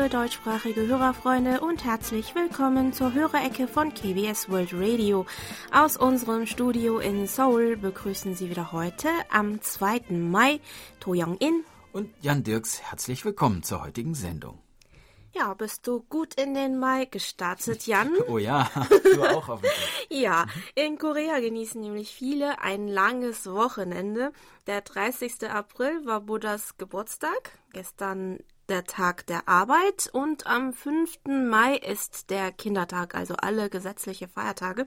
liebe deutschsprachige Hörerfreunde und herzlich willkommen zur Hörerecke von KBS World Radio. Aus unserem Studio in Seoul begrüßen Sie wieder heute am 2. Mai To Young-in und Jan Dirks. Herzlich willkommen zur heutigen Sendung. Ja, bist du gut in den Mai gestartet, Jan? Oh ja, du auch hoffentlich. ja, in Korea genießen nämlich viele ein langes Wochenende. Der 30. April war Buddhas Geburtstag, gestern der Tag der Arbeit und am 5. Mai ist der Kindertag, also alle gesetzliche Feiertage.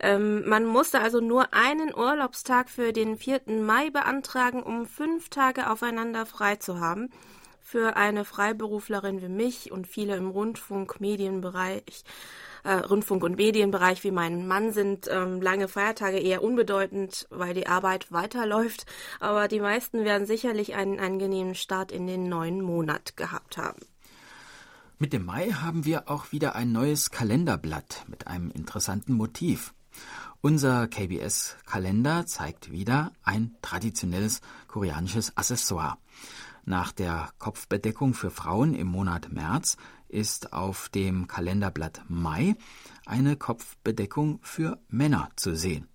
Ähm, man musste also nur einen Urlaubstag für den 4. Mai beantragen, um fünf Tage aufeinander frei zu haben für eine Freiberuflerin wie mich und viele im Rundfunk, Medienbereich, äh, Rundfunk- und Medienbereich wie mein Mann sind ähm, lange Feiertage eher unbedeutend, weil die Arbeit weiterläuft. Aber die meisten werden sicherlich einen angenehmen Start in den neuen Monat gehabt haben. Mit dem Mai haben wir auch wieder ein neues Kalenderblatt mit einem interessanten Motiv. Unser KBS-Kalender zeigt wieder ein traditionelles koreanisches Accessoire. Nach der Kopfbedeckung für Frauen im Monat März ist auf dem Kalenderblatt Mai eine Kopfbedeckung für Männer zu sehen.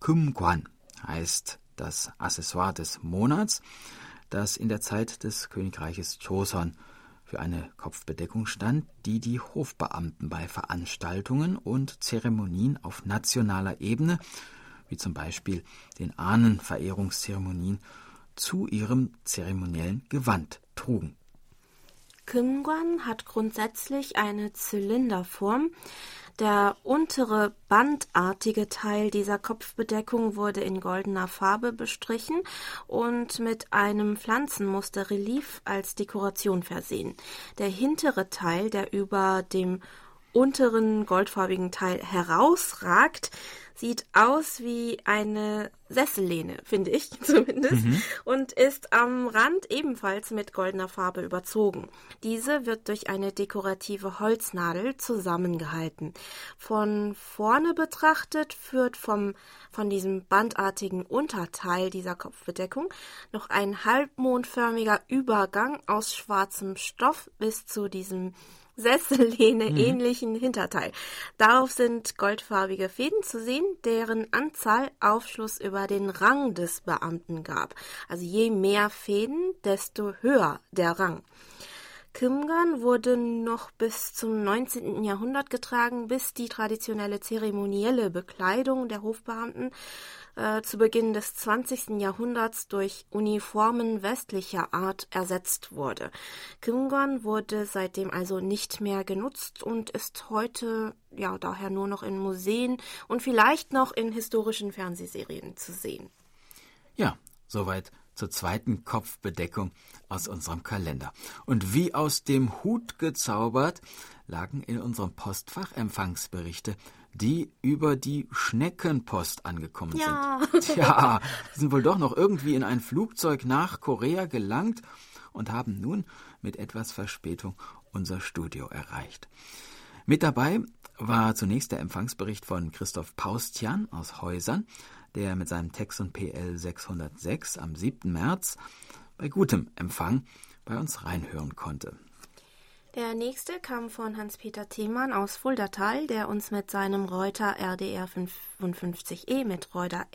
Kumguan heißt das Accessoire des Monats, das in der Zeit des Königreiches Joseon für eine Kopfbedeckung stand, die die Hofbeamten bei Veranstaltungen und Zeremonien auf nationaler Ebene, wie zum Beispiel den Ahnenverehrungszeremonien, zu ihrem zeremoniellen Gewand trugen. Kimguan hat grundsätzlich eine Zylinderform. Der untere bandartige Teil dieser Kopfbedeckung wurde in goldener Farbe bestrichen und mit einem Pflanzenmusterrelief als Dekoration versehen. Der hintere Teil, der über dem unteren goldfarbigen Teil herausragt, sieht aus wie eine Sessellehne, finde ich zumindest, mhm. und ist am Rand ebenfalls mit goldener Farbe überzogen. Diese wird durch eine dekorative Holznadel zusammengehalten. Von vorne betrachtet führt vom, von diesem bandartigen Unterteil dieser Kopfbedeckung noch ein halbmondförmiger Übergang aus schwarzem Stoff bis zu diesem Sessellehne mhm. ähnlichen Hinterteil. Darauf sind goldfarbige Fäden zu sehen, deren Anzahl Aufschluss über den Rang des Beamten gab. Also je mehr Fäden, desto höher der Rang. Kimgan wurde noch bis zum 19. Jahrhundert getragen, bis die traditionelle zeremonielle Bekleidung der Hofbeamten äh, zu Beginn des 20. Jahrhunderts durch Uniformen westlicher Art ersetzt wurde. Kimgon wurde seitdem also nicht mehr genutzt und ist heute ja daher nur noch in Museen und vielleicht noch in historischen Fernsehserien zu sehen. Ja, soweit zur zweiten Kopfbedeckung aus unserem Kalender. Und wie aus dem Hut gezaubert lagen in unserem Postfach Empfangsberichte, die über die Schneckenpost angekommen ja. sind. Ja, sind wohl doch noch irgendwie in ein Flugzeug nach Korea gelangt und haben nun mit etwas Verspätung unser Studio erreicht. Mit dabei war zunächst der Empfangsbericht von Christoph Paustian aus Häusern, der mit seinem Texon PL 606 am 7. März bei gutem Empfang bei uns reinhören konnte. Der nächste kam von Hans-Peter Themann aus Fuldatal, der uns mit seinem Reuter RDR 55E mit Reuter,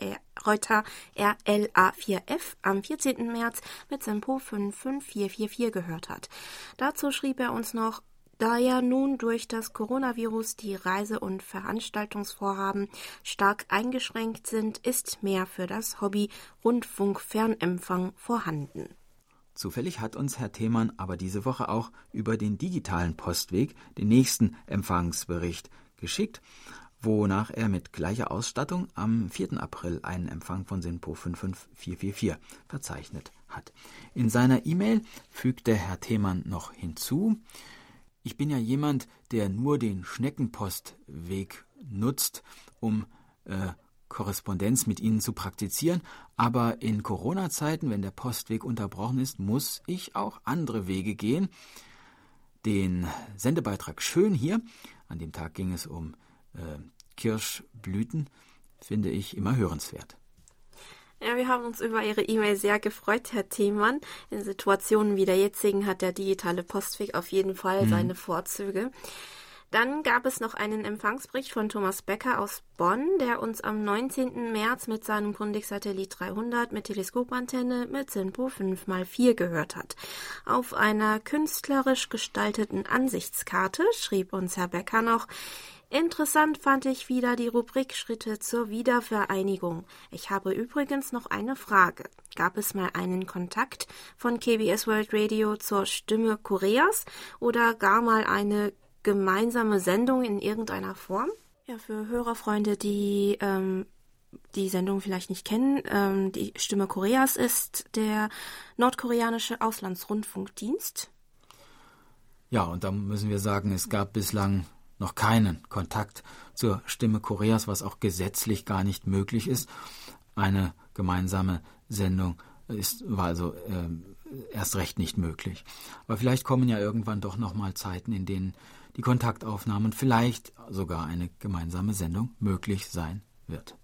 Reuter RLA4F am 14. März mit Sempo 55444 gehört hat. Dazu schrieb er uns noch da ja nun durch das Coronavirus die Reise- und Veranstaltungsvorhaben stark eingeschränkt sind, ist mehr für das Hobby Rundfunkfernempfang vorhanden. Zufällig hat uns Herr Themann aber diese Woche auch über den digitalen Postweg den nächsten Empfangsbericht geschickt, wonach er mit gleicher Ausstattung am 4. April einen Empfang von SINPO 55444 verzeichnet hat. In seiner E-Mail fügte Herr Themann noch hinzu, ich bin ja jemand, der nur den Schneckenpostweg nutzt, um äh, Korrespondenz mit Ihnen zu praktizieren, aber in Corona-Zeiten, wenn der Postweg unterbrochen ist, muss ich auch andere Wege gehen. Den Sendebeitrag Schön hier, an dem Tag ging es um äh, Kirschblüten, finde ich immer hörenswert. Ja, wir haben uns über Ihre E-Mail sehr gefreut, Herr Thiemann. In Situationen wie der jetzigen hat der digitale Postweg auf jeden Fall mhm. seine Vorzüge. Dann gab es noch einen Empfangsbericht von Thomas Becker aus Bonn, der uns am 19. März mit seinem Grundig-Satellit 300 mit Teleskopantenne mit SINPO 5x4 gehört hat. Auf einer künstlerisch gestalteten Ansichtskarte schrieb uns Herr Becker noch, Interessant fand ich wieder die Rubrik Schritte zur Wiedervereinigung. Ich habe übrigens noch eine Frage. Gab es mal einen Kontakt von KBS World Radio zur Stimme Koreas oder gar mal eine gemeinsame Sendung in irgendeiner Form? Ja, für Hörerfreunde, die ähm, die Sendung vielleicht nicht kennen, ähm, die Stimme Koreas ist der nordkoreanische Auslandsrundfunkdienst. Ja, und da müssen wir sagen, es gab bislang noch keinen Kontakt zur Stimme Koreas, was auch gesetzlich gar nicht möglich ist. Eine gemeinsame Sendung ist, war also äh, erst recht nicht möglich. Aber vielleicht kommen ja irgendwann doch noch mal Zeiten, in denen die Kontaktaufnahmen vielleicht sogar eine gemeinsame Sendung möglich sein wird.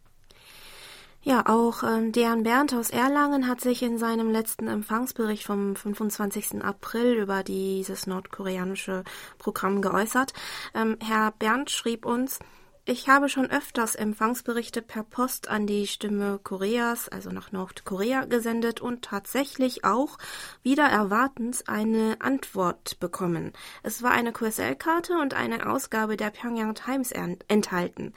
Ja, auch ähm, Dejan Berndt aus Erlangen hat sich in seinem letzten Empfangsbericht vom 25. April über dieses nordkoreanische Programm geäußert. Ähm, Herr Berndt schrieb uns, ich habe schon öfters Empfangsberichte per Post an die Stimme Koreas, also nach Nordkorea, gesendet und tatsächlich auch wieder erwartens eine Antwort bekommen. Es war eine QSL-Karte und eine Ausgabe der Pyongyang Times enthalten.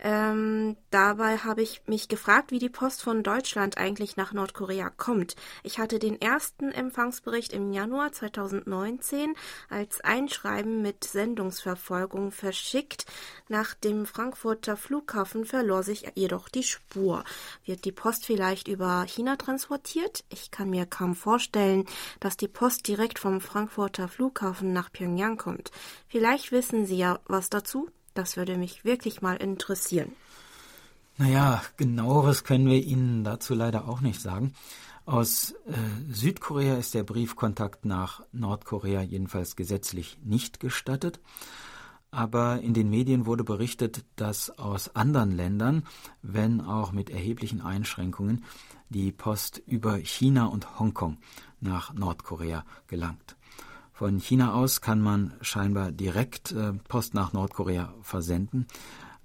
Ähm, dabei habe ich mich gefragt, wie die Post von Deutschland eigentlich nach Nordkorea kommt. Ich hatte den ersten Empfangsbericht im Januar 2019 als Einschreiben mit Sendungsverfolgung verschickt. Nach dem Frankfurter Flughafen verlor sich jedoch die Spur. Wird die Post vielleicht über China transportiert? Ich kann mir kaum vorstellen, dass die Post direkt vom Frankfurter Flughafen nach Pyongyang kommt. Vielleicht wissen Sie ja was dazu? Das würde mich wirklich mal interessieren. Naja, genaueres können wir Ihnen dazu leider auch nicht sagen. Aus äh, Südkorea ist der Briefkontakt nach Nordkorea jedenfalls gesetzlich nicht gestattet. Aber in den Medien wurde berichtet, dass aus anderen Ländern, wenn auch mit erheblichen Einschränkungen, die Post über China und Hongkong nach Nordkorea gelangt. Von China aus kann man scheinbar direkt äh, Post nach Nordkorea versenden.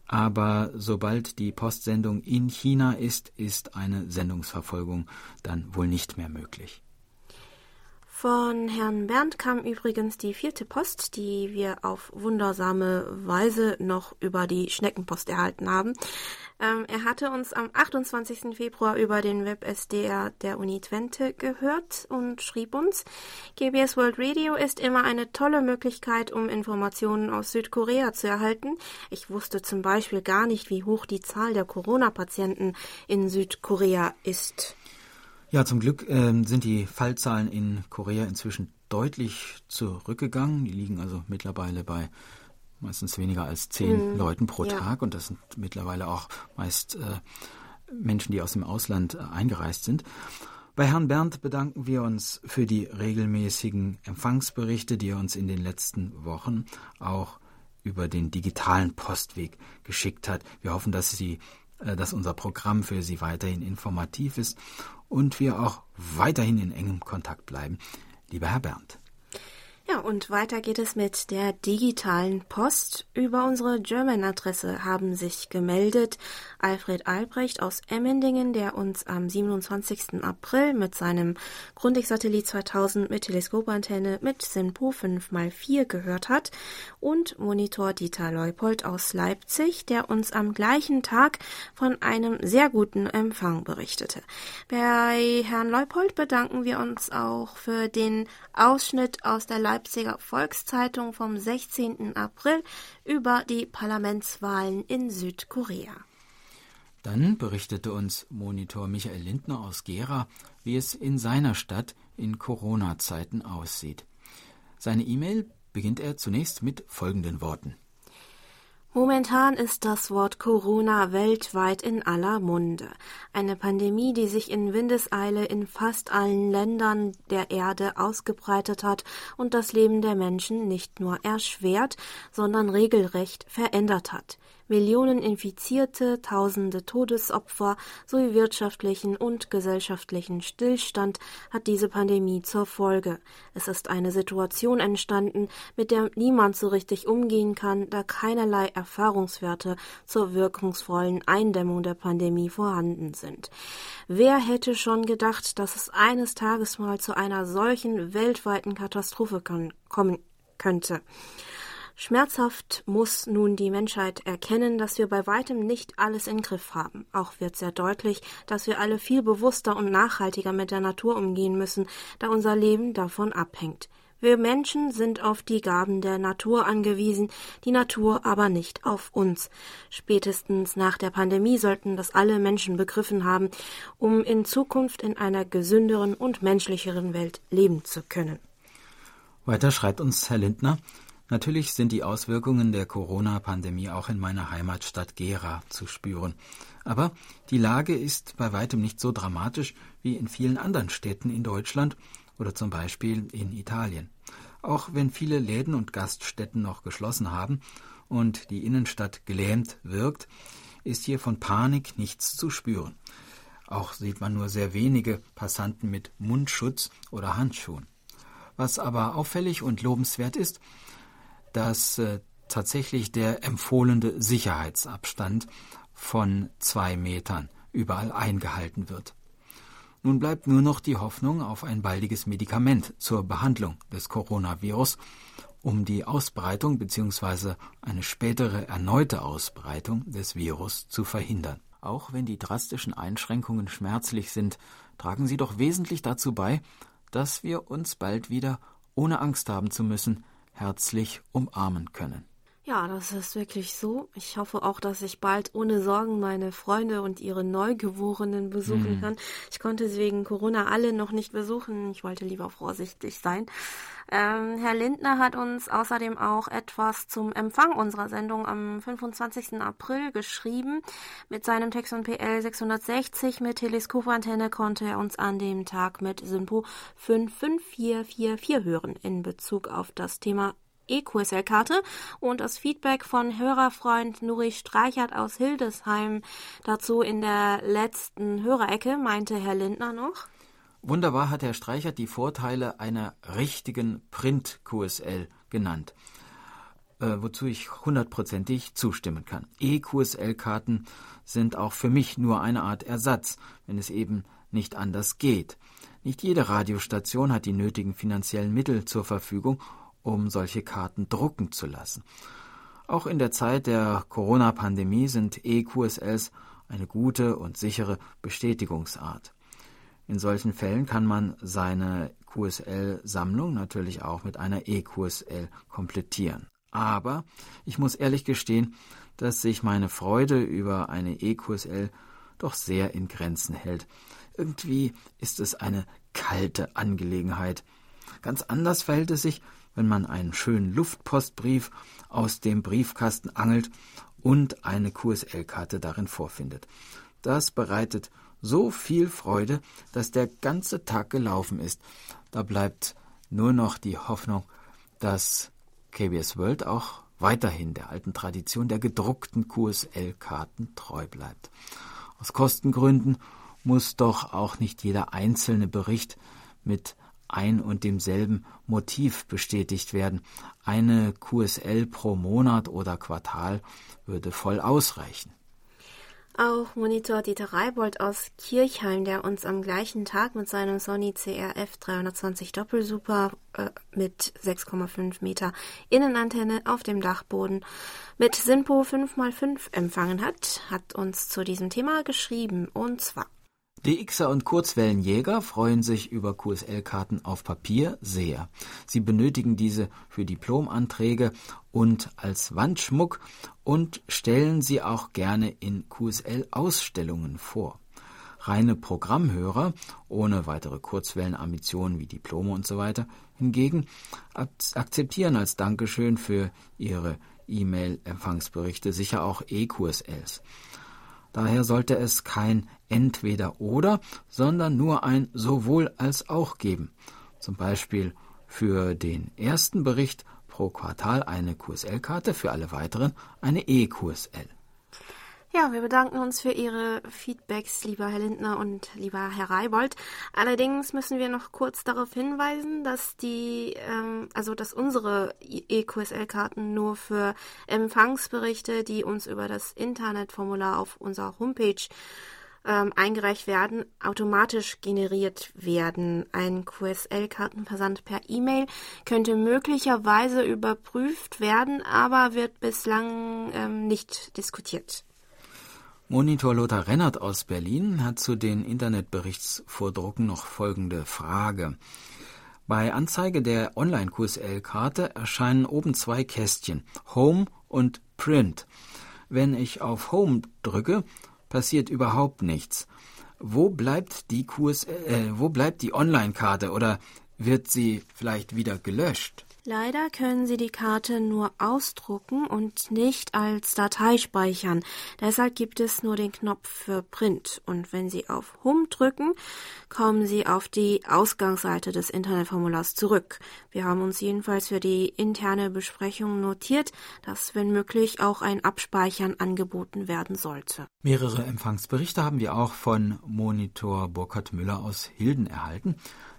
Aber sobald die Postsendung in China ist, ist eine Sendungsverfolgung dann wohl nicht mehr möglich. Von Herrn Bernd kam übrigens die vierte Post, die wir auf wundersame Weise noch über die Schneckenpost erhalten haben. Ähm, er hatte uns am 28. Februar über den Web-SDR der Uni Twente gehört und schrieb uns, GBS World Radio ist immer eine tolle Möglichkeit, um Informationen aus Südkorea zu erhalten. Ich wusste zum Beispiel gar nicht, wie hoch die Zahl der Corona-Patienten in Südkorea ist. Ja, zum Glück äh, sind die Fallzahlen in Korea inzwischen deutlich zurückgegangen. Die liegen also mittlerweile bei meistens weniger als zehn mhm. Leuten pro ja. Tag und das sind mittlerweile auch meist äh, Menschen, die aus dem Ausland äh, eingereist sind. Bei Herrn Berndt bedanken wir uns für die regelmäßigen Empfangsberichte, die er uns in den letzten Wochen auch über den digitalen Postweg geschickt hat. Wir hoffen, dass Sie dass unser Programm für Sie weiterhin informativ ist und wir auch weiterhin in engem Kontakt bleiben. Lieber Herr Berndt. Ja, und weiter geht es mit der digitalen Post. Über unsere German-Adresse haben sich gemeldet Alfred Albrecht aus Emmendingen, der uns am 27. April mit seinem Grundig-Satellit 2000 mit Teleskopantenne mit SINPO 5x4 gehört hat und Monitor Dieter Leupold aus Leipzig, der uns am gleichen Tag von einem sehr guten Empfang berichtete. Bei Herrn Leupold bedanken wir uns auch für den Ausschnitt aus der Leipziger Volkszeitung vom 16. April über die Parlamentswahlen in Südkorea. Dann berichtete uns Monitor Michael Lindner aus Gera, wie es in seiner Stadt in Corona-Zeiten aussieht. Seine E-Mail beginnt er zunächst mit folgenden Worten. Momentan ist das Wort Corona weltweit in aller Munde. Eine Pandemie, die sich in Windeseile in fast allen Ländern der Erde ausgebreitet hat und das Leben der Menschen nicht nur erschwert, sondern regelrecht verändert hat. Millionen Infizierte, tausende Todesopfer sowie wirtschaftlichen und gesellschaftlichen Stillstand hat diese Pandemie zur Folge. Es ist eine Situation entstanden, mit der niemand so richtig umgehen kann, da keinerlei Erfahrungswerte zur wirkungsvollen Eindämmung der Pandemie vorhanden sind. Wer hätte schon gedacht, dass es eines Tages mal zu einer solchen weltweiten Katastrophe kommen könnte? Schmerzhaft muss nun die Menschheit erkennen, dass wir bei weitem nicht alles in Griff haben. Auch wird sehr deutlich, dass wir alle viel bewusster und nachhaltiger mit der Natur umgehen müssen, da unser Leben davon abhängt. Wir Menschen sind auf die Gaben der Natur angewiesen, die Natur aber nicht auf uns. Spätestens nach der Pandemie sollten das alle Menschen begriffen haben, um in Zukunft in einer gesünderen und menschlicheren Welt leben zu können. Weiter schreibt uns Herr Lindner, Natürlich sind die Auswirkungen der Corona-Pandemie auch in meiner Heimatstadt Gera zu spüren. Aber die Lage ist bei weitem nicht so dramatisch wie in vielen anderen Städten in Deutschland oder zum Beispiel in Italien. Auch wenn viele Läden und Gaststätten noch geschlossen haben und die Innenstadt gelähmt wirkt, ist hier von Panik nichts zu spüren. Auch sieht man nur sehr wenige Passanten mit Mundschutz oder Handschuhen. Was aber auffällig und lobenswert ist, dass äh, tatsächlich der empfohlene Sicherheitsabstand von zwei Metern überall eingehalten wird. Nun bleibt nur noch die Hoffnung auf ein baldiges Medikament zur Behandlung des Coronavirus, um die Ausbreitung bzw. eine spätere erneute Ausbreitung des Virus zu verhindern. Auch wenn die drastischen Einschränkungen schmerzlich sind, tragen sie doch wesentlich dazu bei, dass wir uns bald wieder, ohne Angst haben zu müssen, herzlich umarmen können. Ja, das ist wirklich so. Ich hoffe auch, dass ich bald ohne Sorgen meine Freunde und ihre Neugeborenen besuchen mhm. kann. Ich konnte sie wegen Corona alle noch nicht besuchen. Ich wollte lieber vorsichtig sein. Ähm, Herr Lindner hat uns außerdem auch etwas zum Empfang unserer Sendung am 25. April geschrieben. Mit seinem Texon PL 660 mit Teleskopantenne konnte er uns an dem Tag mit Synpo 55444 hören in Bezug auf das Thema EQSL-Karte und das Feedback von Hörerfreund Nuri Streichert aus Hildesheim dazu in der letzten Hörerecke, meinte Herr Lindner noch. Wunderbar hat Herr Streichert die Vorteile einer richtigen Print-QSL genannt, äh, wozu ich hundertprozentig zustimmen kann. E-QSL-Karten sind auch für mich nur eine Art Ersatz, wenn es eben nicht anders geht. Nicht jede Radiostation hat die nötigen finanziellen Mittel zur Verfügung, um solche Karten drucken zu lassen. Auch in der Zeit der Corona-Pandemie sind EQSLs eine gute und sichere Bestätigungsart. In solchen Fällen kann man seine QSL-Sammlung natürlich auch mit einer EQSL komplettieren. Aber ich muss ehrlich gestehen, dass sich meine Freude über eine EQSL doch sehr in Grenzen hält. Irgendwie ist es eine kalte Angelegenheit. Ganz anders verhält es sich, wenn man einen schönen Luftpostbrief aus dem Briefkasten angelt und eine QSL-Karte darin vorfindet. Das bereitet so viel Freude, dass der ganze Tag gelaufen ist. Da bleibt nur noch die Hoffnung, dass KBS World auch weiterhin der alten Tradition der gedruckten QSL-Karten treu bleibt. Aus Kostengründen muss doch auch nicht jeder einzelne Bericht mit ein und demselben Motiv bestätigt werden. Eine QSL pro Monat oder Quartal würde voll ausreichen. Auch Monitor Dieter Reibold aus Kirchheim, der uns am gleichen Tag mit seinem Sony CRF 320 Doppelsuper äh, mit 6,5 Meter Innenantenne auf dem Dachboden mit Sinpo 5x5 empfangen hat, hat uns zu diesem Thema geschrieben und zwar DXer und Kurzwellenjäger freuen sich über QSL-Karten auf Papier sehr. Sie benötigen diese für Diplomanträge und als Wandschmuck und stellen sie auch gerne in QSL-Ausstellungen vor. Reine Programmhörer, ohne weitere Kurzwellenambitionen wie Diplome und so weiter, hingegen akzeptieren als Dankeschön für ihre E-Mail-Empfangsberichte sicher auch E-QSLs. Daher sollte es kein entweder oder, sondern nur ein sowohl als auch geben. Zum Beispiel für den ersten Bericht pro Quartal eine QSL-Karte, für alle weiteren eine E-QSL. Ja, wir bedanken uns für Ihre Feedbacks, lieber Herr Lindner und lieber Herr Reibold. Allerdings müssen wir noch kurz darauf hinweisen, dass die, ähm, also dass unsere EQSL-Karten nur für Empfangsberichte, die uns über das Internetformular auf unserer Homepage ähm, eingereicht werden, automatisch generiert werden. Ein QSL-Kartenversand per E-Mail könnte möglicherweise überprüft werden, aber wird bislang ähm, nicht diskutiert. Monitor Lothar Rennert aus Berlin hat zu den Internetberichtsvordrucken noch folgende Frage. Bei Anzeige der Online-QSL-Karte erscheinen oben zwei Kästchen, Home und Print. Wenn ich auf Home drücke, passiert überhaupt nichts. Wo bleibt die QSL, äh, wo bleibt die Online-Karte oder wird sie vielleicht wieder gelöscht? Leider können Sie die Karte nur ausdrucken und nicht als Datei speichern. Deshalb gibt es nur den Knopf für Print. Und wenn Sie auf Home drücken, kommen Sie auf die Ausgangsseite des Internetformulars zurück. Wir haben uns jedenfalls für die interne Besprechung notiert, dass wenn möglich auch ein Abspeichern angeboten werden sollte. Mehrere Empfangsberichte haben wir auch von Monitor Burkhard Müller aus Hilden erhalten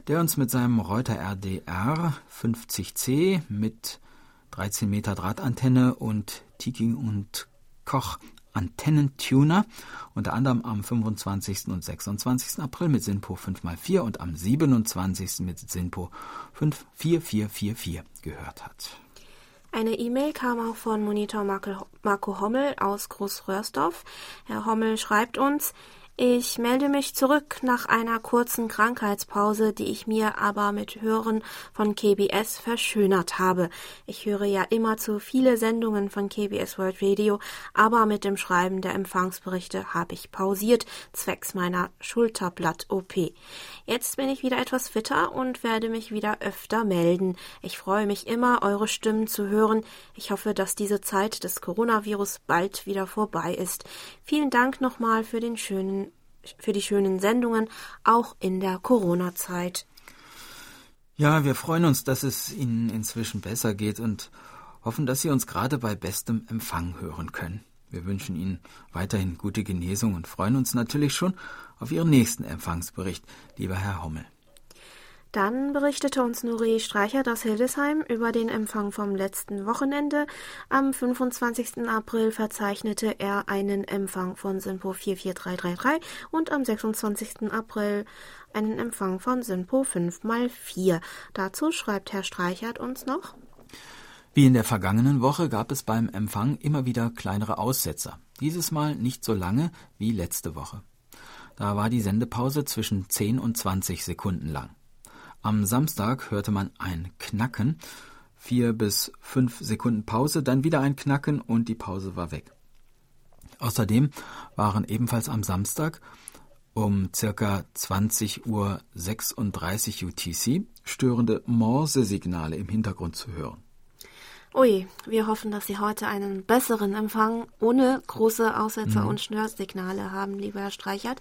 der uns mit seinem Reuter RDR 50C mit 13 Meter Drahtantenne und Tiking und Koch Antennentuner, unter anderem am 25. und 26. April mit SINPO 5x4 und am 27. mit SINPO 54444 gehört hat. Eine E-Mail kam auch von Monitor Marco Hommel aus Großröhrsdorf. Herr Hommel schreibt uns, ich melde mich zurück nach einer kurzen Krankheitspause, die ich mir aber mit Hören von KBS verschönert habe. Ich höre ja immer zu viele Sendungen von KBS World Radio, aber mit dem Schreiben der Empfangsberichte habe ich pausiert, zwecks meiner Schulterblatt-OP. Jetzt bin ich wieder etwas fitter und werde mich wieder öfter melden. Ich freue mich immer, eure Stimmen zu hören. Ich hoffe, dass diese Zeit des Coronavirus bald wieder vorbei ist. Vielen Dank nochmal für den schönen für die schönen Sendungen, auch in der Corona-Zeit. Ja, wir freuen uns, dass es Ihnen inzwischen besser geht und hoffen, dass Sie uns gerade bei bestem Empfang hören können. Wir wünschen Ihnen weiterhin gute Genesung und freuen uns natürlich schon auf Ihren nächsten Empfangsbericht, lieber Herr Hommel. Dann berichtete uns Nuri Streicher aus Hildesheim über den Empfang vom letzten Wochenende. Am 25. April verzeichnete er einen Empfang von Sinpo 44333 und am 26. April einen Empfang von Sinpo 5x4. Dazu schreibt Herr Streichert uns noch. Wie in der vergangenen Woche gab es beim Empfang immer wieder kleinere Aussetzer. Dieses Mal nicht so lange wie letzte Woche. Da war die Sendepause zwischen 10 und 20 Sekunden lang. Am Samstag hörte man ein Knacken, vier bis fünf Sekunden Pause, dann wieder ein Knacken und die Pause war weg. Außerdem waren ebenfalls am Samstag um circa 20.36 Uhr UTC störende Morse-Signale im Hintergrund zu hören. Ui, wir hoffen, dass Sie heute einen besseren Empfang ohne große Aussetzer mhm. und Schnörsignale haben, lieber Herr Streichert.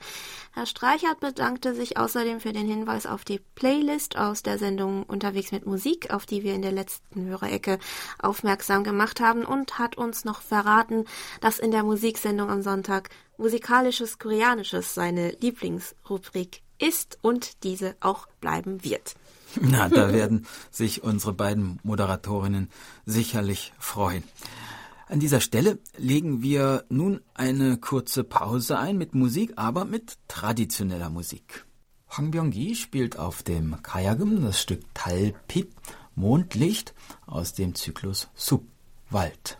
Herr Streichert bedankte sich außerdem für den Hinweis auf die Playlist aus der Sendung Unterwegs mit Musik, auf die wir in der letzten Hörerecke aufmerksam gemacht haben und hat uns noch verraten, dass in der Musiksendung am Sonntag Musikalisches Koreanisches seine Lieblingsrubrik ist und diese auch bleiben wird. Na, da werden sich unsere beiden Moderatorinnen sicherlich freuen. An dieser Stelle legen wir nun eine kurze Pause ein mit Musik, aber mit traditioneller Musik. Hwang Byung-gi spielt auf dem Kayagum das Stück Talpip Mondlicht aus dem Zyklus Sub Wald.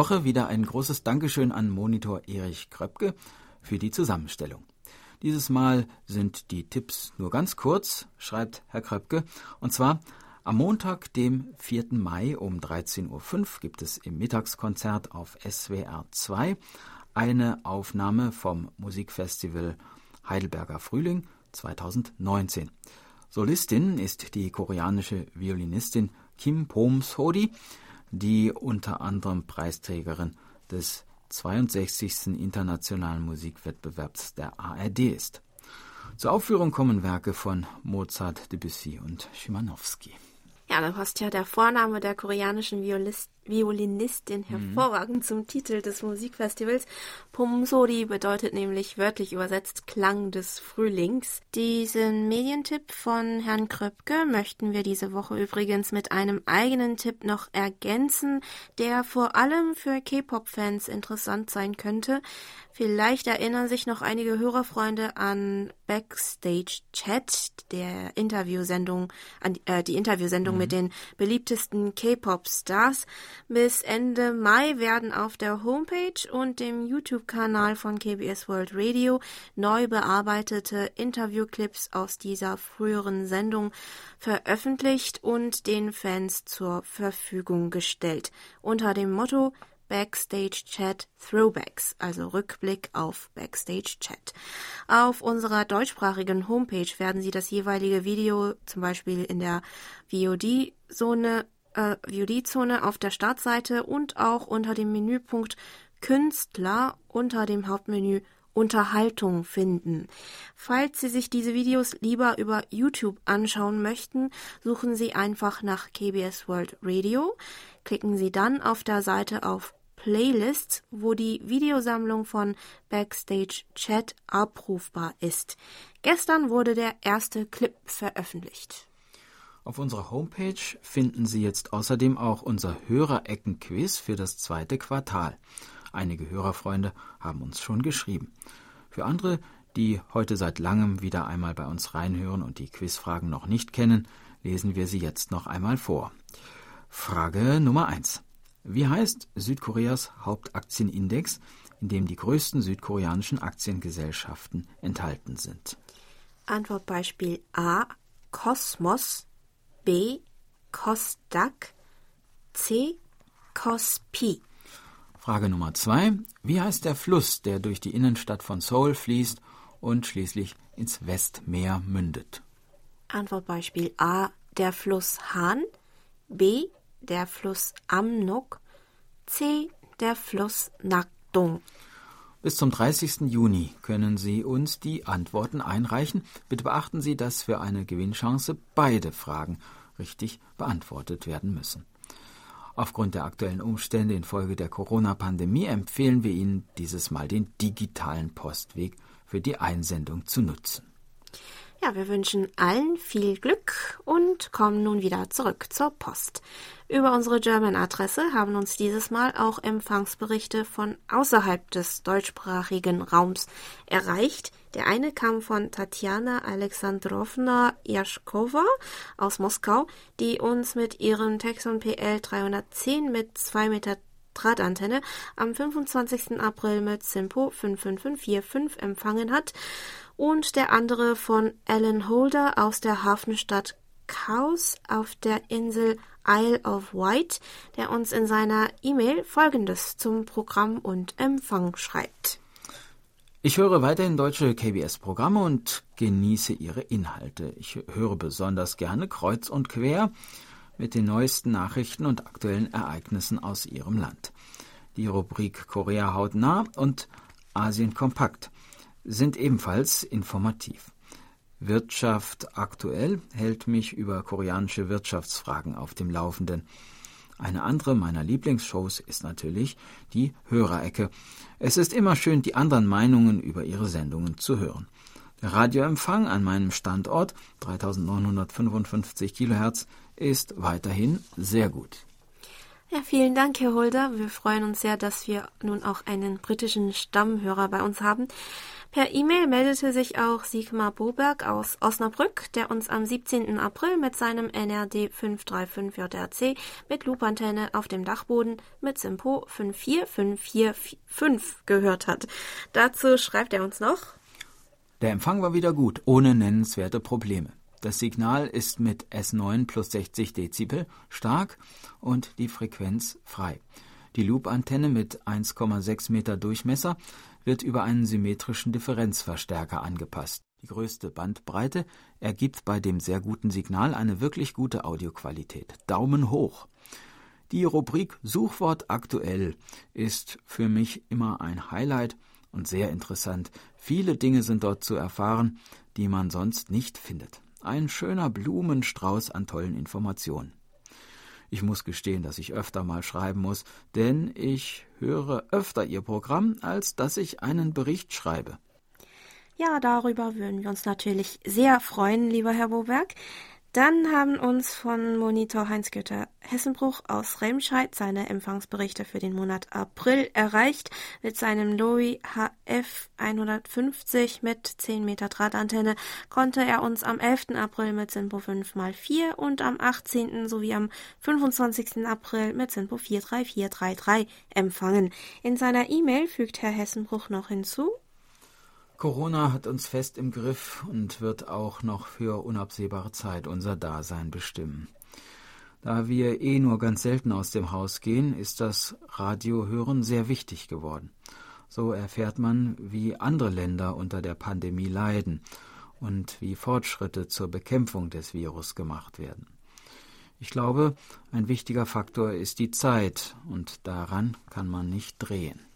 Woche wieder ein großes Dankeschön an Monitor Erich Kröpke für die Zusammenstellung. Dieses Mal sind die Tipps nur ganz kurz, schreibt Herr Kröpke, und zwar Am Montag, dem 4. Mai um 13.05 Uhr gibt es im Mittagskonzert auf SWR 2 eine Aufnahme vom Musikfestival Heidelberger Frühling 2019. Solistin ist die koreanische Violinistin Kim Pom Sodi, die unter anderem Preisträgerin des 62. Internationalen Musikwettbewerbs der ARD ist. Zur Aufführung kommen Werke von Mozart, Debussy und Schimanowski. Ja, da passt ja der Vorname der koreanischen Violist Violinistin mhm. hervorragend mhm. zum Titel des Musikfestivals. Pomsori bedeutet nämlich wörtlich übersetzt Klang des Frühlings. Diesen Medientipp von Herrn Kröpke möchten wir diese Woche übrigens mit einem eigenen Tipp noch ergänzen, der vor allem für K-Pop-Fans interessant sein könnte. Vielleicht erinnern sich noch einige Hörerfreunde an Backstage Chat, der Interviewsendung, an äh, die Interviewsendung mhm. mit den beliebtesten K-Pop-Stars. Bis Ende Mai werden auf der Homepage und dem YouTube-Kanal von KBS World Radio neu bearbeitete Interviewclips aus dieser früheren Sendung veröffentlicht und den Fans zur Verfügung gestellt. Unter dem Motto Backstage Chat Throwbacks, also Rückblick auf Backstage Chat. Auf unserer deutschsprachigen Homepage werden Sie das jeweilige Video zum Beispiel in der VOD-Zone äh, VOD-Zone auf der Startseite und auch unter dem Menüpunkt Künstler unter dem Hauptmenü Unterhaltung finden. Falls Sie sich diese Videos lieber über YouTube anschauen möchten, suchen Sie einfach nach KBS World Radio, klicken Sie dann auf der Seite auf Playlists, wo die Videosammlung von Backstage Chat abrufbar ist. Gestern wurde der erste Clip veröffentlicht. Auf unserer Homepage finden Sie jetzt außerdem auch unser Hörerecken-Quiz für das zweite Quartal. Einige Hörerfreunde haben uns schon geschrieben. Für andere, die heute seit langem wieder einmal bei uns reinhören und die Quizfragen noch nicht kennen, lesen wir sie jetzt noch einmal vor. Frage Nummer 1. Wie heißt Südkoreas Hauptaktienindex, in dem die größten südkoreanischen Aktiengesellschaften enthalten sind? Antwortbeispiel A. Kosmos B. Kostak, C. Kospi. Frage Nummer zwei. Wie heißt der Fluss, der durch die Innenstadt von Seoul fließt und schließlich ins Westmeer mündet? Antwortbeispiel A. Der Fluss Han. B. Der Fluss Amnok. C. Der Fluss Nakdong. Bis zum 30. Juni können Sie uns die Antworten einreichen. Bitte beachten Sie, dass für eine Gewinnchance beide Fragen richtig beantwortet werden müssen. Aufgrund der aktuellen Umstände infolge der Corona-Pandemie empfehlen wir Ihnen dieses Mal den digitalen Postweg für die Einsendung zu nutzen. Ja, wir wünschen allen viel Glück und kommen nun wieder zurück zur Post. Über unsere German-Adresse haben uns dieses Mal auch Empfangsberichte von außerhalb des deutschsprachigen Raums erreicht. Der eine kam von Tatjana Alexandrowna Jaschkova aus Moskau, die uns mit ihrem Texon PL 310 mit 2 Meter Drahtantenne am 25. April mit Simpo 55545 empfangen hat und der andere von Alan Holder aus der Hafenstadt Kaus auf der Insel Isle of Wight, der uns in seiner E-Mail Folgendes zum Programm und Empfang schreibt. Ich höre weiterhin deutsche KBS-Programme und genieße ihre Inhalte. Ich höre besonders gerne kreuz und quer mit den neuesten Nachrichten und aktuellen Ereignissen aus ihrem Land. Die Rubrik Korea hautnah und Asien kompakt sind ebenfalls informativ. Wirtschaft aktuell hält mich über koreanische Wirtschaftsfragen auf dem Laufenden. Eine andere meiner Lieblingsshows ist natürlich die Hörerecke. Es ist immer schön, die anderen Meinungen über ihre Sendungen zu hören. Der Radioempfang an meinem Standort 3955 Kilohertz ist weiterhin sehr gut. Ja, vielen Dank, Herr Holder. Wir freuen uns sehr, dass wir nun auch einen britischen Stammhörer bei uns haben. Per E-Mail meldete sich auch Sigmar Boberg aus Osnabrück, der uns am 17. April mit seinem NRD 535 JRC mit Loopantenne auf dem Dachboden mit Simpo 54545 gehört hat. Dazu schreibt er uns noch. Der Empfang war wieder gut, ohne nennenswerte Probleme. Das Signal ist mit S9 plus 60 Dezibel stark und die Frequenz frei. Die Loop-Antenne mit 1,6 Meter Durchmesser wird über einen symmetrischen Differenzverstärker angepasst. Die größte Bandbreite ergibt bei dem sehr guten Signal eine wirklich gute Audioqualität. Daumen hoch! Die Rubrik Suchwort aktuell ist für mich immer ein Highlight und sehr interessant. Viele Dinge sind dort zu erfahren, die man sonst nicht findet. Ein schöner Blumenstrauß an tollen Informationen. Ich muss gestehen, dass ich öfter mal schreiben muss, denn ich höre öfter Ihr Programm, als dass ich einen Bericht schreibe. Ja, darüber würden wir uns natürlich sehr freuen, lieber Herr Boberg. Dann haben uns von Monitor Heinz-Güter Hessenbruch aus Remscheid seine Empfangsberichte für den Monat April erreicht. Mit seinem Lowy HF 150 mit 10 Meter Drahtantenne konnte er uns am 11. April mit Simpo 5x4 und am 18. sowie am 25. April mit Simpo 43433 empfangen. In seiner E-Mail fügt Herr Hessenbruch noch hinzu, Corona hat uns fest im Griff und wird auch noch für unabsehbare Zeit unser Dasein bestimmen. Da wir eh nur ganz selten aus dem Haus gehen, ist das Radiohören sehr wichtig geworden. So erfährt man, wie andere Länder unter der Pandemie leiden und wie Fortschritte zur Bekämpfung des Virus gemacht werden. Ich glaube, ein wichtiger Faktor ist die Zeit, und daran kann man nicht drehen.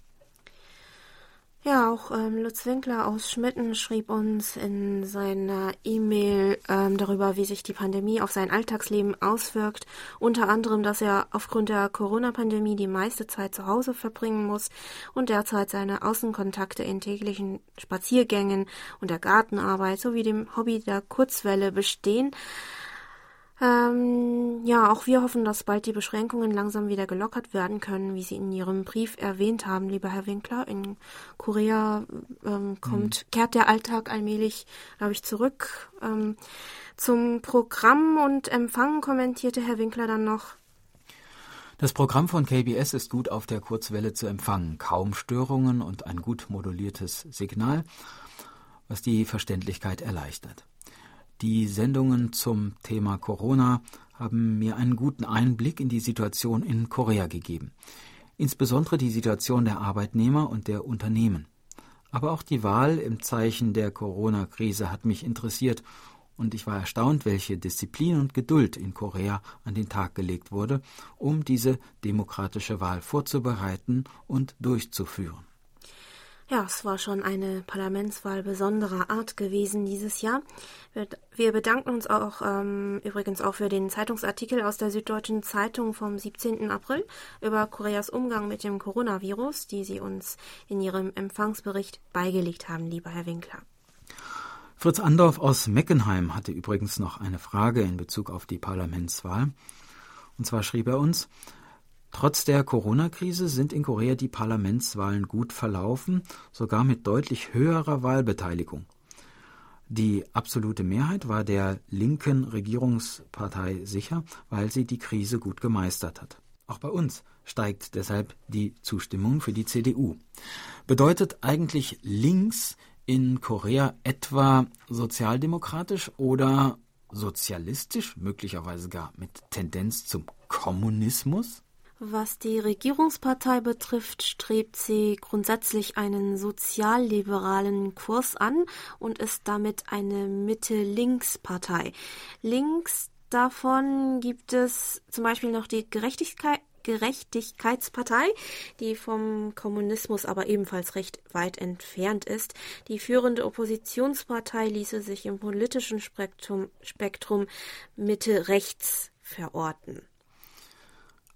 Ja, auch ähm, Lutz Winkler aus Schmitten schrieb uns in seiner E-Mail ähm, darüber, wie sich die Pandemie auf sein Alltagsleben auswirkt. Unter anderem, dass er aufgrund der Corona-Pandemie die meiste Zeit zu Hause verbringen muss und derzeit seine Außenkontakte in täglichen Spaziergängen und der Gartenarbeit sowie dem Hobby der Kurzwelle bestehen. Ähm, ja, auch wir hoffen, dass bald die Beschränkungen langsam wieder gelockert werden können, wie Sie in Ihrem Brief erwähnt haben, lieber Herr Winkler. In Korea ähm, kommt, mhm. kehrt der Alltag allmählich, glaube ich, zurück. Ähm, zum Programm und Empfang kommentierte Herr Winkler dann noch. Das Programm von KBS ist gut auf der Kurzwelle zu empfangen, kaum Störungen und ein gut moduliertes Signal, was die Verständlichkeit erleichtert. Die Sendungen zum Thema Corona haben mir einen guten Einblick in die Situation in Korea gegeben, insbesondere die Situation der Arbeitnehmer und der Unternehmen. Aber auch die Wahl im Zeichen der Corona-Krise hat mich interessiert und ich war erstaunt, welche Disziplin und Geduld in Korea an den Tag gelegt wurde, um diese demokratische Wahl vorzubereiten und durchzuführen. Ja, es war schon eine Parlamentswahl besonderer Art gewesen dieses Jahr. Wir bedanken uns auch ähm, übrigens auch für den Zeitungsartikel aus der Süddeutschen Zeitung vom 17. April über Koreas Umgang mit dem Coronavirus, die Sie uns in Ihrem Empfangsbericht beigelegt haben, lieber Herr Winkler. Fritz Andorf aus Meckenheim hatte übrigens noch eine Frage in Bezug auf die Parlamentswahl. Und zwar schrieb er uns, Trotz der Corona-Krise sind in Korea die Parlamentswahlen gut verlaufen, sogar mit deutlich höherer Wahlbeteiligung. Die absolute Mehrheit war der linken Regierungspartei sicher, weil sie die Krise gut gemeistert hat. Auch bei uns steigt deshalb die Zustimmung für die CDU. Bedeutet eigentlich links in Korea etwa sozialdemokratisch oder sozialistisch, möglicherweise gar mit Tendenz zum Kommunismus? Was die Regierungspartei betrifft, strebt sie grundsätzlich einen sozialliberalen Kurs an und ist damit eine Mitte-Links-Partei. Links davon gibt es zum Beispiel noch die Gerechtigkeit, Gerechtigkeitspartei, die vom Kommunismus aber ebenfalls recht weit entfernt ist. Die führende Oppositionspartei ließe sich im politischen Spektrum, Spektrum Mitte rechts verorten.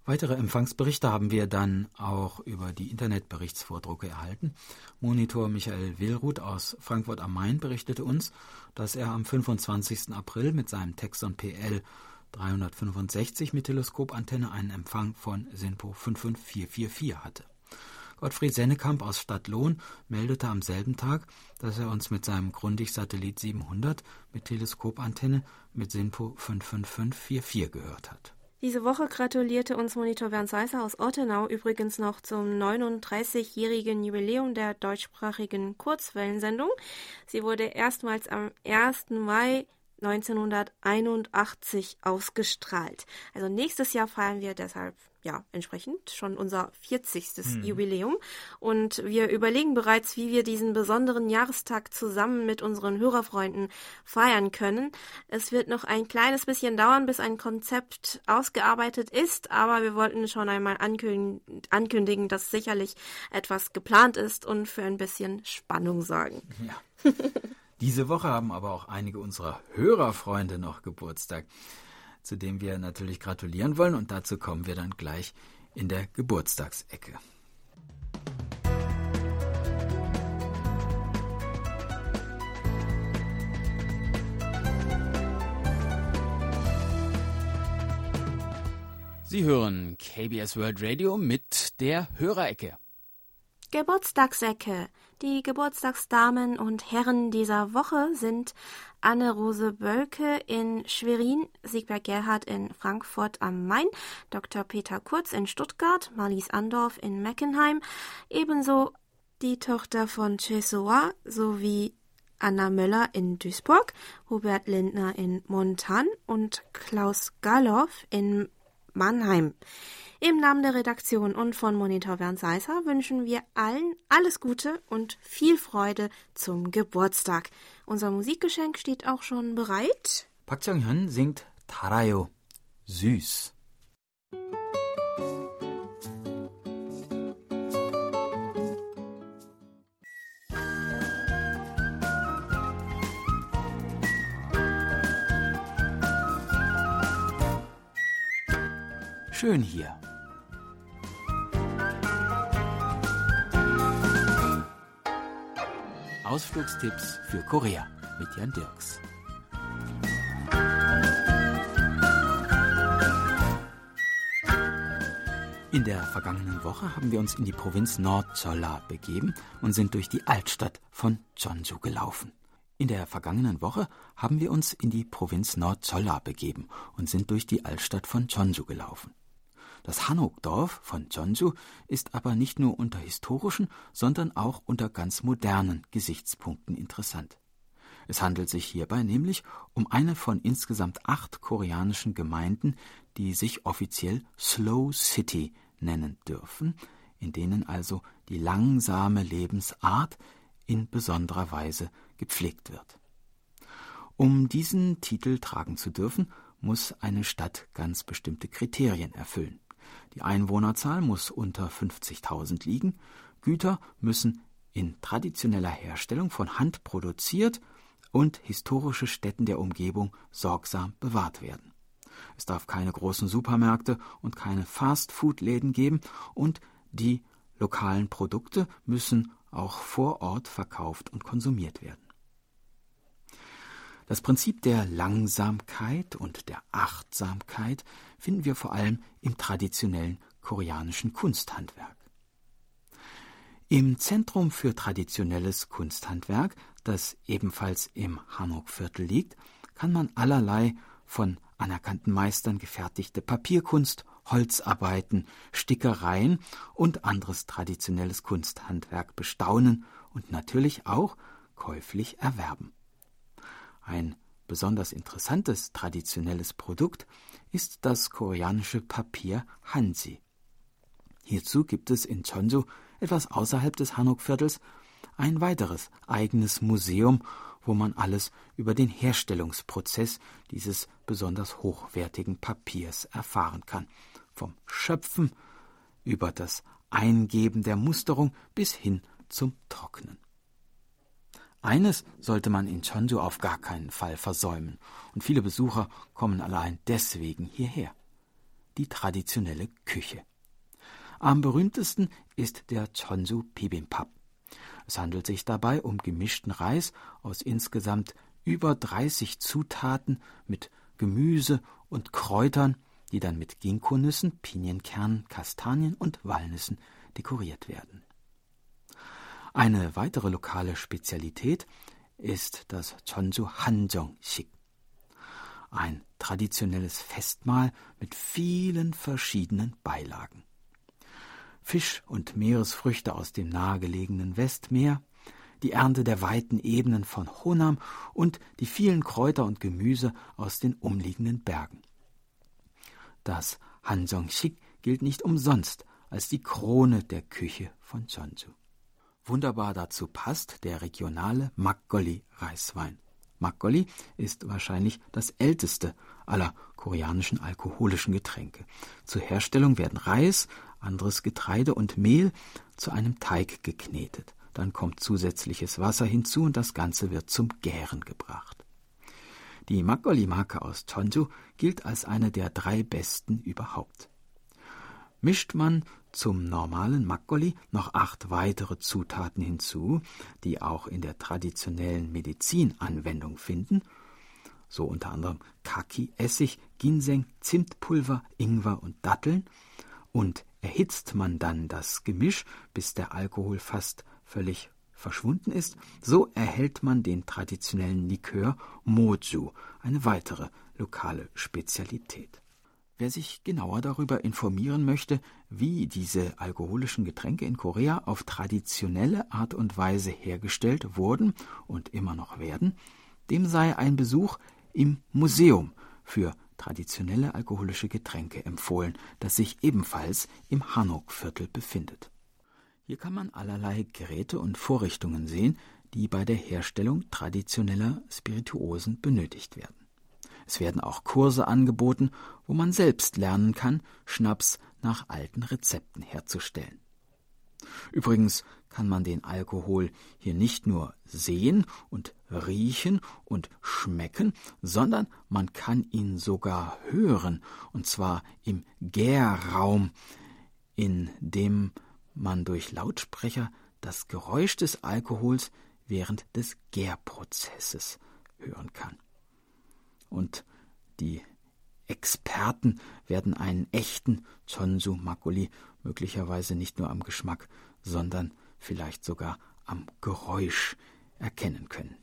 Weitere Empfangsberichte haben wir dann auch über die Internetberichtsvordrucke erhalten. Monitor Michael Willruth aus Frankfurt am Main berichtete uns, dass er am 25. April mit seinem Texon PL 365 mit Teleskopantenne einen Empfang von SINPO 55444 hatte. Gottfried Sennekamp aus Stadtlohn meldete am selben Tag, dass er uns mit seinem Grundig-Satellit 700 mit Teleskopantenne mit SINPO 55544 gehört hat. Diese Woche gratulierte uns Monitor Bernd Seisser aus Ortenau übrigens noch zum 39-jährigen Jubiläum der deutschsprachigen Kurzwellensendung. Sie wurde erstmals am 1. Mai 1981 ausgestrahlt. Also nächstes Jahr feiern wir deshalb ja entsprechend schon unser 40. Mhm. Jubiläum und wir überlegen bereits, wie wir diesen besonderen Jahrestag zusammen mit unseren Hörerfreunden feiern können. Es wird noch ein kleines bisschen dauern, bis ein Konzept ausgearbeitet ist, aber wir wollten schon einmal ankündigen, dass sicherlich etwas geplant ist und für ein bisschen Spannung sorgen. Ja. Diese Woche haben aber auch einige unserer Hörerfreunde noch Geburtstag, zu dem wir natürlich gratulieren wollen und dazu kommen wir dann gleich in der Geburtstagsecke. Sie hören KBS World Radio mit der Hörerecke. Geburtstagsecke. Die Geburtstagsdamen und Herren dieser Woche sind Anne-Rose Bölke in Schwerin, Siegbert Gerhard in Frankfurt am Main, Dr. Peter Kurz in Stuttgart, Marlies Andorf in Meckenheim, ebenso die Tochter von Chesoa sowie Anna Möller in Duisburg, Hubert Lindner in Montan und Klaus Galloff in Mannheim. Im Namen der Redaktion und von Monitor Bernd wünschen wir allen alles Gute und viel Freude zum Geburtstag. Unser Musikgeschenk steht auch schon bereit. Park Jong-hyun singt Tarayo, süß. Schön hier. Ausflugstipps für Korea mit Jan Dirks. In der vergangenen Woche haben wir uns in die Provinz Nordcholla begeben und sind durch die Altstadt von Jeonju gelaufen. In der vergangenen Woche haben wir uns in die Provinz Nordcholla begeben und sind durch die Altstadt von Jeonju gelaufen. Das Hanok-Dorf von Jeonju ist aber nicht nur unter historischen, sondern auch unter ganz modernen Gesichtspunkten interessant. Es handelt sich hierbei nämlich um eine von insgesamt acht koreanischen Gemeinden, die sich offiziell Slow City nennen dürfen, in denen also die langsame Lebensart in besonderer Weise gepflegt wird. Um diesen Titel tragen zu dürfen, muss eine Stadt ganz bestimmte Kriterien erfüllen. Die Einwohnerzahl muss unter 50.000 liegen, Güter müssen in traditioneller Herstellung von Hand produziert und historische Stätten der Umgebung sorgsam bewahrt werden. Es darf keine großen Supermärkte und keine Fast-Food-Läden geben und die lokalen Produkte müssen auch vor Ort verkauft und konsumiert werden. Das Prinzip der Langsamkeit und der Achtsamkeit finden wir vor allem im traditionellen koreanischen Kunsthandwerk. Im Zentrum für traditionelles Kunsthandwerk, das ebenfalls im Hanok-Viertel liegt, kann man allerlei von anerkannten Meistern gefertigte Papierkunst, Holzarbeiten, Stickereien und anderes traditionelles Kunsthandwerk bestaunen und natürlich auch käuflich erwerben. Ein besonders interessantes traditionelles Produkt ist das koreanische Papier Hansi. Hierzu gibt es in Cheonju, etwas außerhalb des Hanok-Viertels, ein weiteres eigenes Museum, wo man alles über den Herstellungsprozess dieses besonders hochwertigen Papiers erfahren kann. Vom Schöpfen über das Eingeben der Musterung bis hin zum Trocknen. Eines sollte man in Chonju auf gar keinen Fall versäumen, und viele Besucher kommen allein deswegen hierher. Die traditionelle Küche. Am berühmtesten ist der Chonju Bibimbap. Es handelt sich dabei um gemischten Reis aus insgesamt über 30 Zutaten mit Gemüse und Kräutern, die dann mit Ginkgonüssen, Pinienkernen, Kastanien und Walnüssen dekoriert werden. Eine weitere lokale Spezialität ist das Chonju Hanjong-Sik. Ein traditionelles Festmahl mit vielen verschiedenen Beilagen. Fisch und Meeresfrüchte aus dem nahegelegenen Westmeer, die Ernte der weiten Ebenen von Honam und die vielen Kräuter und Gemüse aus den umliegenden Bergen. Das Hansong-shik gilt nicht umsonst als die Krone der Küche von Jeonju. Wunderbar dazu passt der regionale Makgeolli-Reiswein. Makgeolli ist wahrscheinlich das älteste aller koreanischen alkoholischen Getränke. Zur Herstellung werden Reis, anderes Getreide und Mehl zu einem Teig geknetet. Dann kommt zusätzliches Wasser hinzu und das Ganze wird zum Gären gebracht. Die Makgeolli-Marke aus Jeonju gilt als eine der drei besten überhaupt. Mischt man zum normalen Makgeolli noch acht weitere Zutaten hinzu, die auch in der traditionellen Medizin Anwendung finden, so unter anderem Kaki, Essig, Ginseng, Zimtpulver, Ingwer und Datteln, und erhitzt man dann das Gemisch, bis der Alkohol fast völlig verschwunden ist, so erhält man den traditionellen Likör Moju, eine weitere lokale Spezialität. Wer sich genauer darüber informieren möchte, wie diese alkoholischen Getränke in Korea auf traditionelle Art und Weise hergestellt wurden und immer noch werden, dem sei ein Besuch im Museum für traditionelle alkoholische Getränke empfohlen, das sich ebenfalls im Hanok-Viertel befindet. Hier kann man allerlei Geräte und Vorrichtungen sehen, die bei der Herstellung traditioneller Spirituosen benötigt werden. Es werden auch Kurse angeboten, wo man selbst lernen kann, Schnaps nach alten Rezepten herzustellen. Übrigens kann man den Alkohol hier nicht nur sehen und riechen und schmecken, sondern man kann ihn sogar hören, und zwar im Gärraum, in dem man durch Lautsprecher das Geräusch des Alkohols während des Gärprozesses hören kann und die Experten werden einen echten Chonsu Makuli möglicherweise nicht nur am Geschmack, sondern vielleicht sogar am Geräusch erkennen können.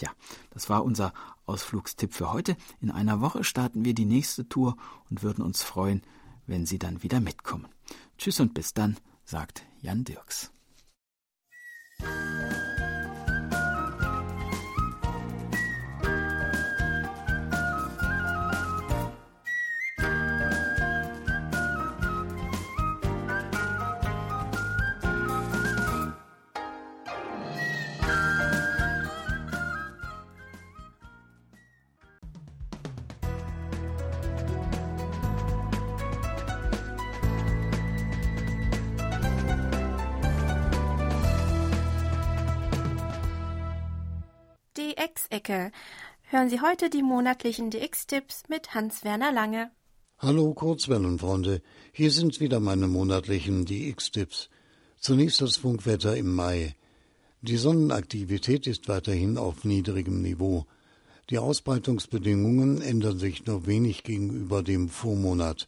Ja, das war unser Ausflugstipp für heute. In einer Woche starten wir die nächste Tour und würden uns freuen, wenn Sie dann wieder mitkommen. Tschüss und bis dann, sagt Jan Dirks. DX-Ecke. Hören Sie heute die monatlichen DX-Tipps mit Hans-Werner Lange. Hallo Kurzwellenfreunde, hier sind wieder meine monatlichen DX-Tipps. Zunächst das Funkwetter im Mai. Die Sonnenaktivität ist weiterhin auf niedrigem Niveau. Die Ausbreitungsbedingungen ändern sich nur wenig gegenüber dem Vormonat.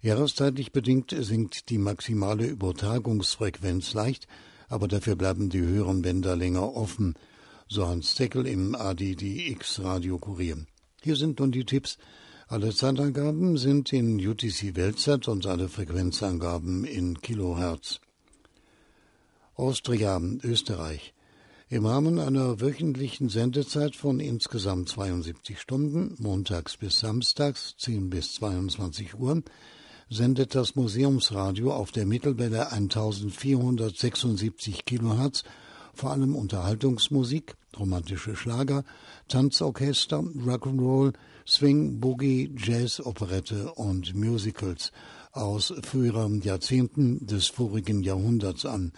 Jahreszeitlich bedingt sinkt die maximale Übertragungsfrequenz leicht, aber dafür bleiben die höheren Bänder länger offen so Hans Zeckel im ADDX Radio Kurier. Hier sind nun die Tipps. Alle Zeitangaben sind in UTC Weltzeit und alle Frequenzangaben in Kilohertz. Austria, Österreich. Im Rahmen einer wöchentlichen Sendezeit von insgesamt 72 Stunden, montags bis samstags, 10 bis 22 Uhr, sendet das Museumsradio auf der Mittelwelle 1476 Kilohertz vor allem Unterhaltungsmusik, romantische Schlager, Tanzorchester, Rock'n'Roll, Swing, Boogie, Jazz, Operette und Musicals aus früheren Jahrzehnten des vorigen Jahrhunderts an,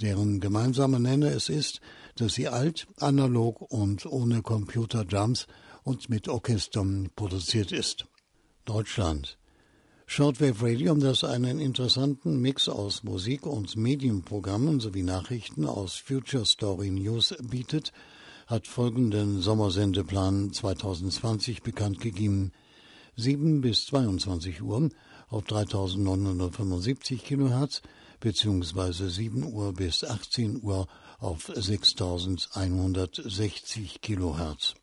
deren gemeinsamer Nenner es ist, dass sie alt, analog und ohne Computer-Jumps und mit Orchestern produziert ist. Deutschland Shortwave Radio, das einen interessanten Mix aus Musik und Medienprogrammen sowie Nachrichten aus Future Story News bietet, hat folgenden Sommersendeplan 2020 bekannt gegeben. 7 bis 22 Uhr auf 3975 kHz bzw. 7 Uhr bis 18 Uhr auf 6160 kHz.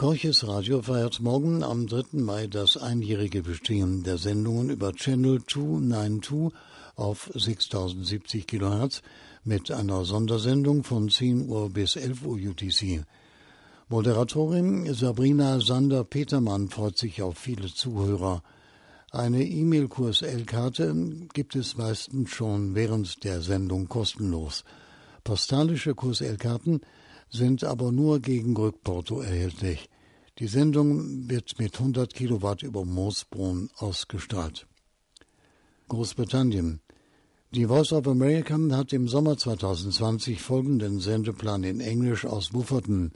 Korches Radio feiert morgen am 3. Mai das einjährige Bestehen der Sendungen über Channel 292 auf 6070 kHz mit einer Sondersendung von 10 Uhr bis 11 Uhr UTC. Moderatorin Sabrina Sander-Petermann freut sich auf viele Zuhörer. Eine E-Mail-Kurs-L-Karte gibt es meistens schon während der Sendung kostenlos. Postalische Kurs-L-Karten sind aber nur gegen Rückporto erhältlich. Die Sendung wird mit 100 Kilowatt über Moosbrunn ausgestrahlt. Großbritannien. Die Voice of America hat im Sommer 2020 folgenden Sendeplan in Englisch aus Wufferton.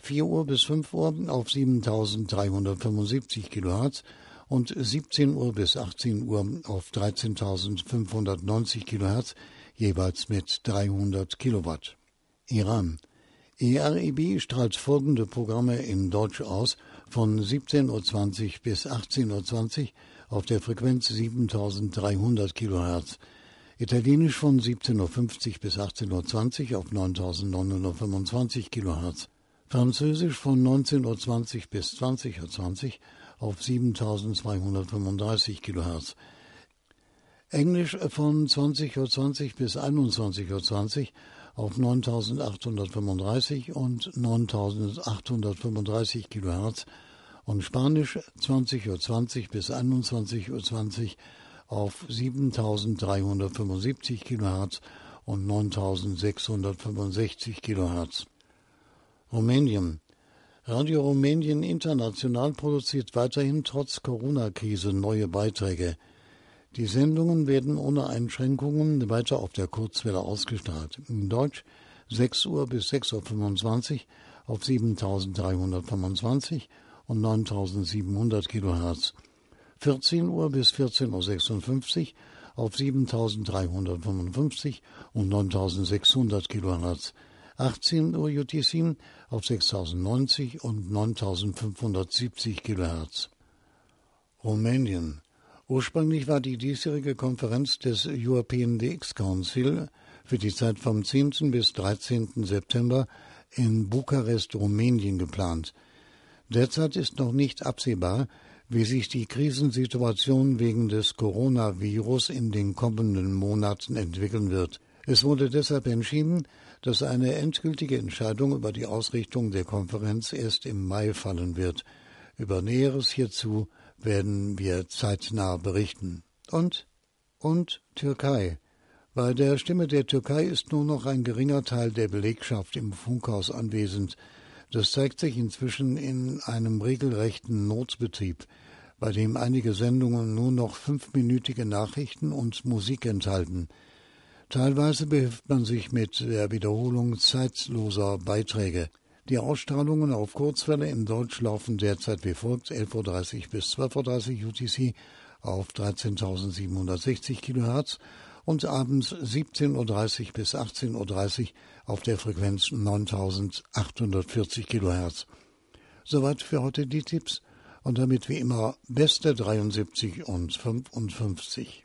4 Uhr bis 5 Uhr auf 7375 kHz und 17 Uhr bis 18 Uhr auf 13.590 kHz, jeweils mit 300 Kilowatt. Iran. EREB strahlt folgende Programme in Deutsch aus von 17.20 Uhr bis 18.20 Uhr auf der Frequenz 7300 kHz. Italienisch von 17.50 Uhr bis 18.20 Uhr auf 9925 kHz. Französisch von 19.20 Uhr bis 20.20 Uhr auf 7235 kHz. Englisch von 20.20 Uhr bis 21.20 Uhr auf 9835 und 9835 kHz und Spanisch 20.20 Uhr bis 21.20 Uhr auf 7375 kHz und 9665 kHz. Rumänien Radio Rumänien International produziert weiterhin trotz Corona-Krise neue Beiträge. Die Sendungen werden ohne Einschränkungen weiter auf der Kurzwelle ausgestrahlt. In Deutsch 6 Uhr bis 6.25 Uhr auf 7325 und 9700 kHz. 14 Uhr bis 14.56 Uhr auf 7355 und 9600 kHz. 18 Uhr UTC auf 6090 und 9570 kHz. Rumänien Ursprünglich war die diesjährige Konferenz des European DX Council für die Zeit vom 10. bis 13. September in Bukarest, Rumänien geplant. Derzeit ist noch nicht absehbar, wie sich die Krisensituation wegen des Coronavirus in den kommenden Monaten entwickeln wird. Es wurde deshalb entschieden, dass eine endgültige Entscheidung über die Ausrichtung der Konferenz erst im Mai fallen wird. Über Näheres hierzu werden wir zeitnah berichten. Und, und Türkei. Bei der Stimme der Türkei ist nur noch ein geringer Teil der Belegschaft im Funkhaus anwesend. Das zeigt sich inzwischen in einem regelrechten Notbetrieb, bei dem einige Sendungen nur noch fünfminütige Nachrichten und Musik enthalten. Teilweise behilft man sich mit der Wiederholung zeitloser Beiträge. Die Ausstrahlungen auf Kurzwelle in Deutsch laufen derzeit wie folgt 11.30 Uhr bis 12.30 Uhr UTC auf 13.760 kHz und abends 17.30 Uhr bis 18.30 Uhr auf der Frequenz 9.840 kHz. Soweit für heute die Tipps und damit wie immer beste 73 und 55.